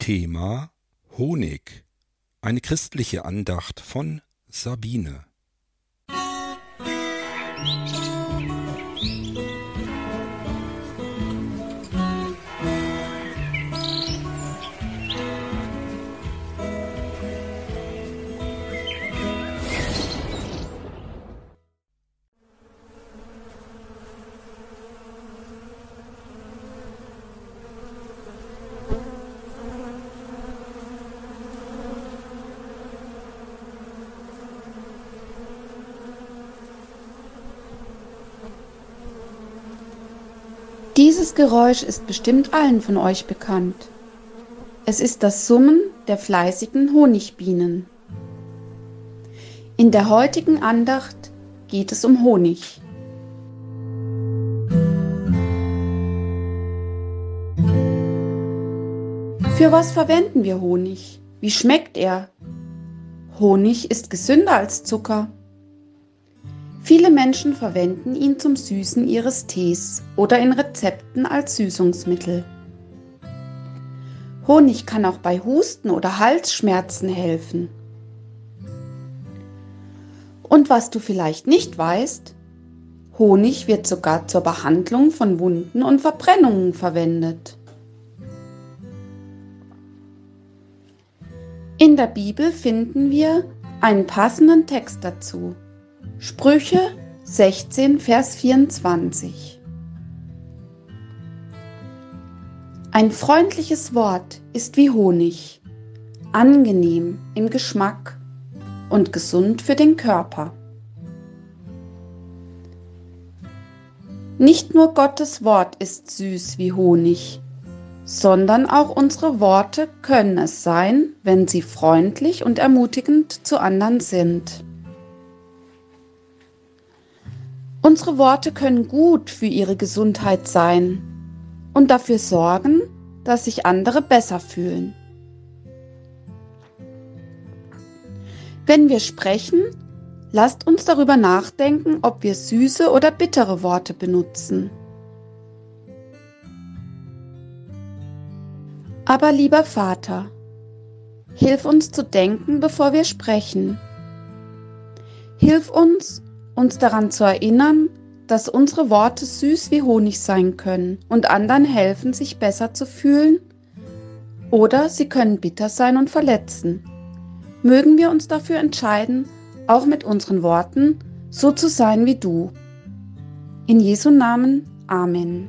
Thema Honig. Eine christliche Andacht von Sabine. Dieses Geräusch ist bestimmt allen von euch bekannt. Es ist das Summen der fleißigen Honigbienen. In der heutigen Andacht geht es um Honig. Für was verwenden wir Honig? Wie schmeckt er? Honig ist gesünder als Zucker. Viele Menschen verwenden ihn zum Süßen ihres Tees oder in Rezepten als Süßungsmittel. Honig kann auch bei Husten oder Halsschmerzen helfen. Und was du vielleicht nicht weißt, Honig wird sogar zur Behandlung von Wunden und Verbrennungen verwendet. In der Bibel finden wir einen passenden Text dazu. Sprüche 16, Vers 24. Ein freundliches Wort ist wie Honig, angenehm im Geschmack und gesund für den Körper. Nicht nur Gottes Wort ist süß wie Honig, sondern auch unsere Worte können es sein, wenn sie freundlich und ermutigend zu anderen sind. Unsere Worte können gut für ihre Gesundheit sein und dafür sorgen, dass sich andere besser fühlen. Wenn wir sprechen, lasst uns darüber nachdenken, ob wir süße oder bittere Worte benutzen. Aber lieber Vater, hilf uns zu denken, bevor wir sprechen. Hilf uns, uns daran zu erinnern, dass unsere Worte süß wie Honig sein können und anderen helfen, sich besser zu fühlen, oder sie können bitter sein und verletzen. Mögen wir uns dafür entscheiden, auch mit unseren Worten so zu sein wie du. In Jesu Namen. Amen.